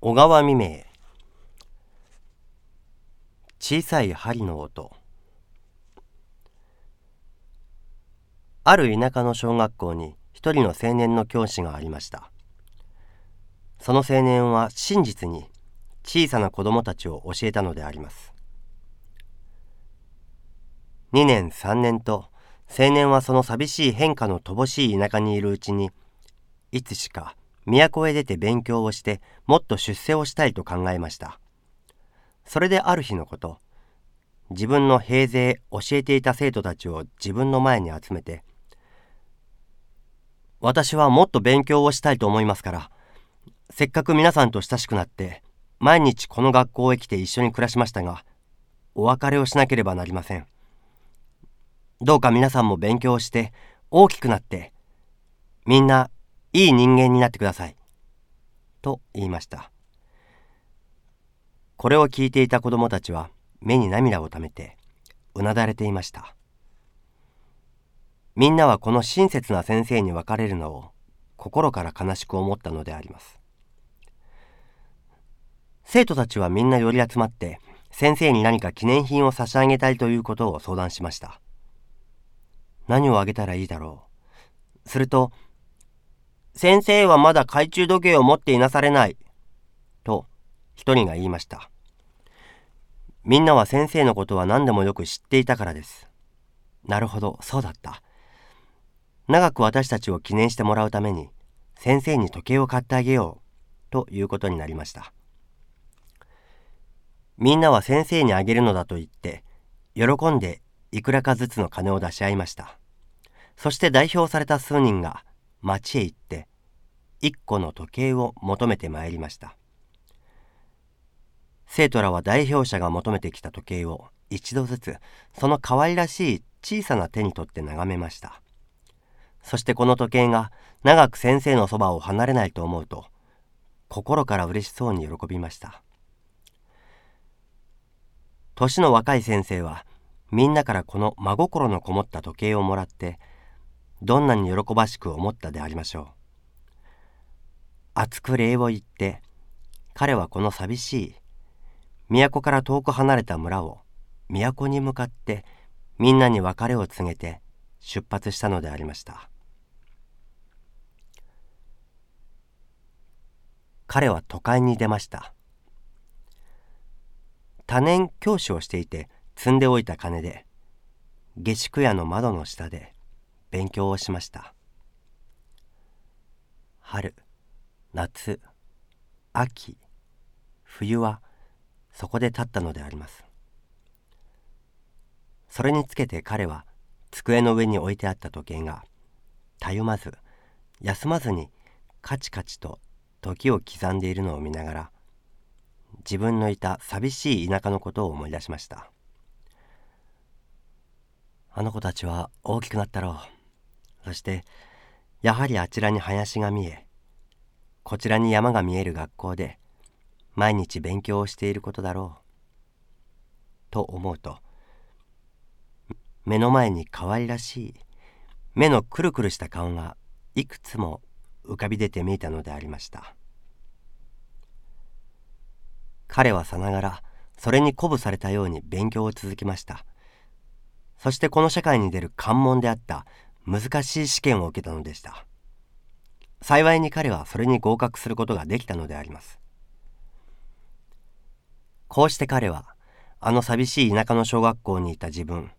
小川未明。小さい針の音。ある田舎の小学校に一人の青年の教師がありました。その青年は真実に小さな子供たちを教えたのであります。2年3年と青年はその寂しい変化の乏しい田舎にいるうちにいつしか都へ出て勉強をしてもっと出世をしたいと考えました。それである日のこと自分の平勢教えていた生徒たちを自分の前に集めて私はもっと勉強をしたいと思いますからせっかく皆さんと親しくなって毎日この学校へ来て一緒に暮らしましたがお別れをしなければなりません。どうか皆さんも勉強して大きくなってみんないい人間になってください。と言いました。これを聞いていた子供たちは目に涙をためてうなだれていました。みんなはこの親切な先生に別れるのを心から悲しく思ったのであります。生徒たちはみんな寄り集まって先生に何か記念品を差し上げたいということを相談しました。何をあげたらいいだろう。すると先生はまだ懐中時計を持っていなされない。と、一人が言いました。みんなは先生のことは何でもよく知っていたからです。なるほど、そうだった。長く私たちを記念してもらうために、先生に時計を買ってあげよう、ということになりました。みんなは先生にあげるのだと言って、喜んでいくらかずつの金を出し合いました。そして代表された数人が町へ行って一個の時計を求めてまいりました。生徒らは代表者が求めてきた時計を一度ずつその可愛らしい小さな手に取って眺めました。そしてこの時計が長く先生のそばを離れないと思うと心から嬉しそうに喜びました。年の若い先生はみんなからこの真心のこもった時計をもらってどんなに喜ばしく思ったでありましょう。熱く礼を言って彼はこの寂しい都から遠く離れた村を都に向かってみんなに別れを告げて出発したのでありました。彼は都会に出ました。多年教師をしていて積んでおいた金で下宿屋の窓の下で勉強をしました。春夏秋冬はそこで立ったのであります。それにつけて彼は机の上に置いてあった時計がたゆまず休まずにカチカチと時を刻んでいるのを見ながら自分のいた寂しい田舎のことを思い出しました。あの子たちは大きくなったろう。そしてやはりあちらに林が見えこちらに山が見える学校で毎日勉強をしていることだろうと思うと目の前に可愛らしい目のくるくるした顔がいくつも浮かび出て見えたのでありました。彼はさながらそれに鼓舞されたように勉強を続けました。そしてこの社会に出る関門であった難しい試験を受けたのでした。幸いに彼はそれに合格することができたのであります。こうして彼はあの寂しい田舎の小学校にいた自分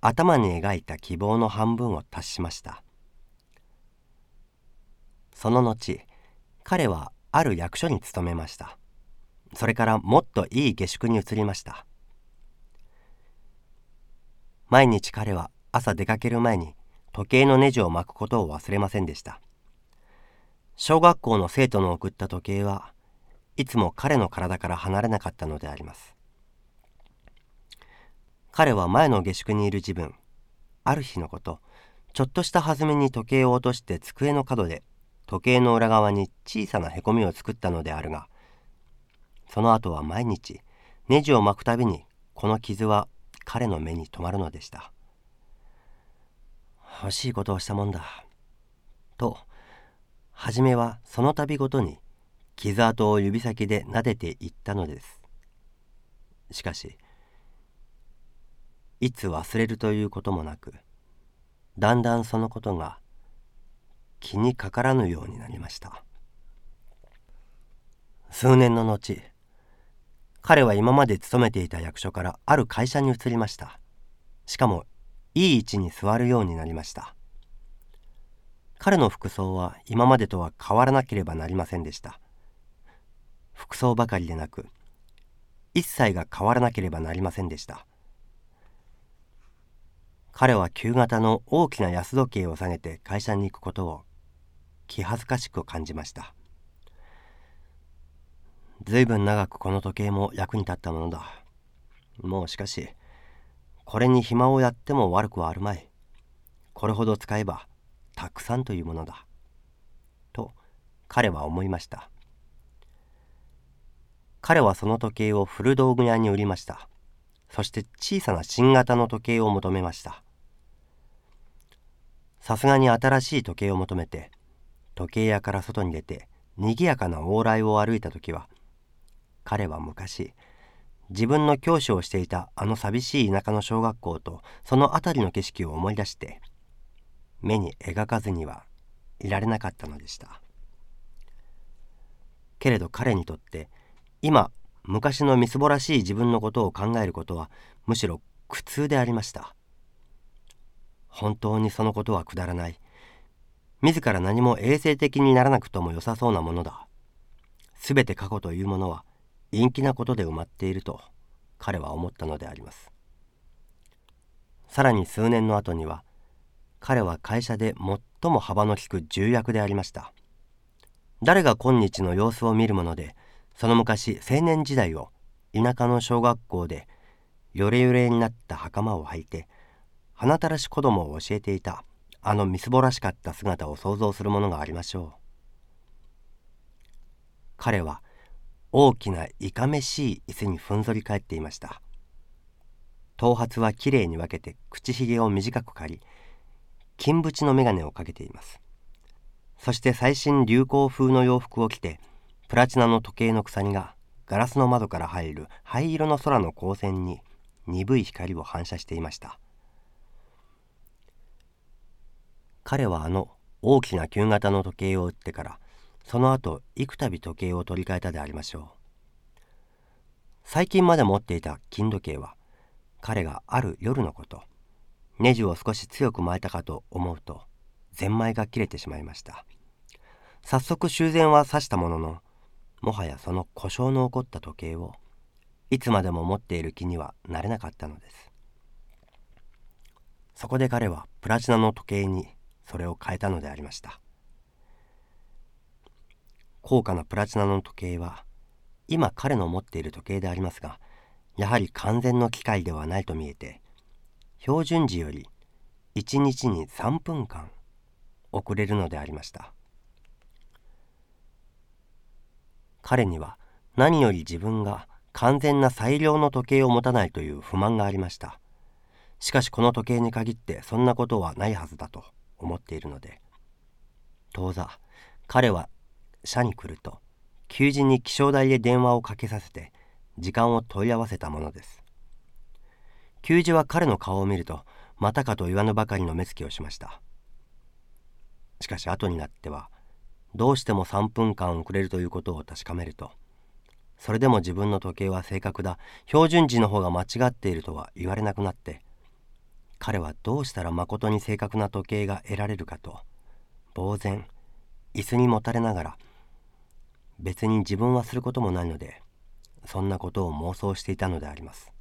頭に描いた希望の半分を達しました。その後彼はある役所に勤めました。それからもっといい下宿に移りました。毎日彼は朝出かける前に時計のネジを巻くことを忘れませんでした。小学校の生徒の送った時計はいつも彼の体から離れなかったのであります。彼は前の下宿にいる自分ある日のことちょっとした弾みに時計を落として机の角で時計の裏側に小さなへこみを作ったのであるがその後は毎日ネジを巻くたびにこの傷は彼の目に留まるのでした。欲しいことをしたもんだ。と、初めはその度ごとに傷跡を指先で撫でていったのです。しかしいつ忘れるということもなくだんだんそのことが気にかからぬようになりました。数年の後彼は今まで勤めていた役所からある会社に移りました。しかもいい位置に座るようになりました。彼の服装は今までとは変わらなければなりませんでした。服装ばかりでなく一切が変わらなければなりませんでした。彼は旧型の大きな安時計を下げて会社に行くことを気恥ずかしく感じました。ずいぶん長くこの時計も役に立ったものだ。もうしかしこれに暇をやっても悪くはあるまい。これほど使えばたくさんというものだ。と彼は思いました。彼はその時計を古道具屋に売りました。そして小さな新型の時計を求めました。さすがに新しい時計を求めて時計屋から外に出て賑やかな往来を歩いた時は彼は昔自分の教師をしていたあの寂しい田舎の小学校とその辺りの景色を思い出して目に描かずにはいられなかったのでしたけれど彼にとって今昔のみすぼらしい自分のことを考えることはむしろ苦痛でありました本当にそのことはくだらない。自ら何も衛生的にならなくとも良さそうなものだ。すべて過去というものは陰気なことで埋まっていると彼は思ったのであります。さらに数年の後には彼は会社で最も幅の利く重役でありました。誰が今日の様子を見るものでその昔青年時代を田舎の小学校でよれよれになった袴を履いて鼻たらし子供を教えていたあのみすぼらしかった姿を想像するものがありましょう彼は大きないかめしい椅子にふんぞり返っていました。頭髪はきれいに分けて口ひげを短く刈り金縁の眼鏡をかけています。そして最新流行風の洋服を着てプラチナの時計の鎖がガラスの窓から入る灰色の空の光線に鈍い光を反射していました。彼はあの大きな旧型の時計を売ってからその後幾度時計を取り替えたでありましょう。最近まで持っていた金時計は彼がある夜のことネジを少し強く巻いたかと思うとゼンマイが切れてしまいました。早速修繕は刺したもののもはやその故障の起こった時計をいつまでも持っている気にはなれなかったのです。そこで彼はプラチナの時計にそれを変えたのでありました。高価なプラチナの時計は今彼の持っている時計でありますがやはり完全の機械ではないと見えて標準時より1日に3分間遅れるのでありました。彼には何より自分が完全な最良の時計を持たないという不満がありました。しかしこの時計に限ってそんなことはないはずだと思っているので当座彼は社に来ると求人に気象台で電話をかけさせて時間を問い合わせたものです。給仕は彼の顔を見るとまたかと言わぬばかりの目つきをしました。しかし後になってはどうしても3分間遅れるということを確かめるとそれでも自分の時計は正確だ標準時の方が間違っているとは言われなくなって彼はどうしたらまことに正確な時計が得られるかと呆然椅子にもたれながら別に自分はすることもないのでそんなことを妄想していたのであります。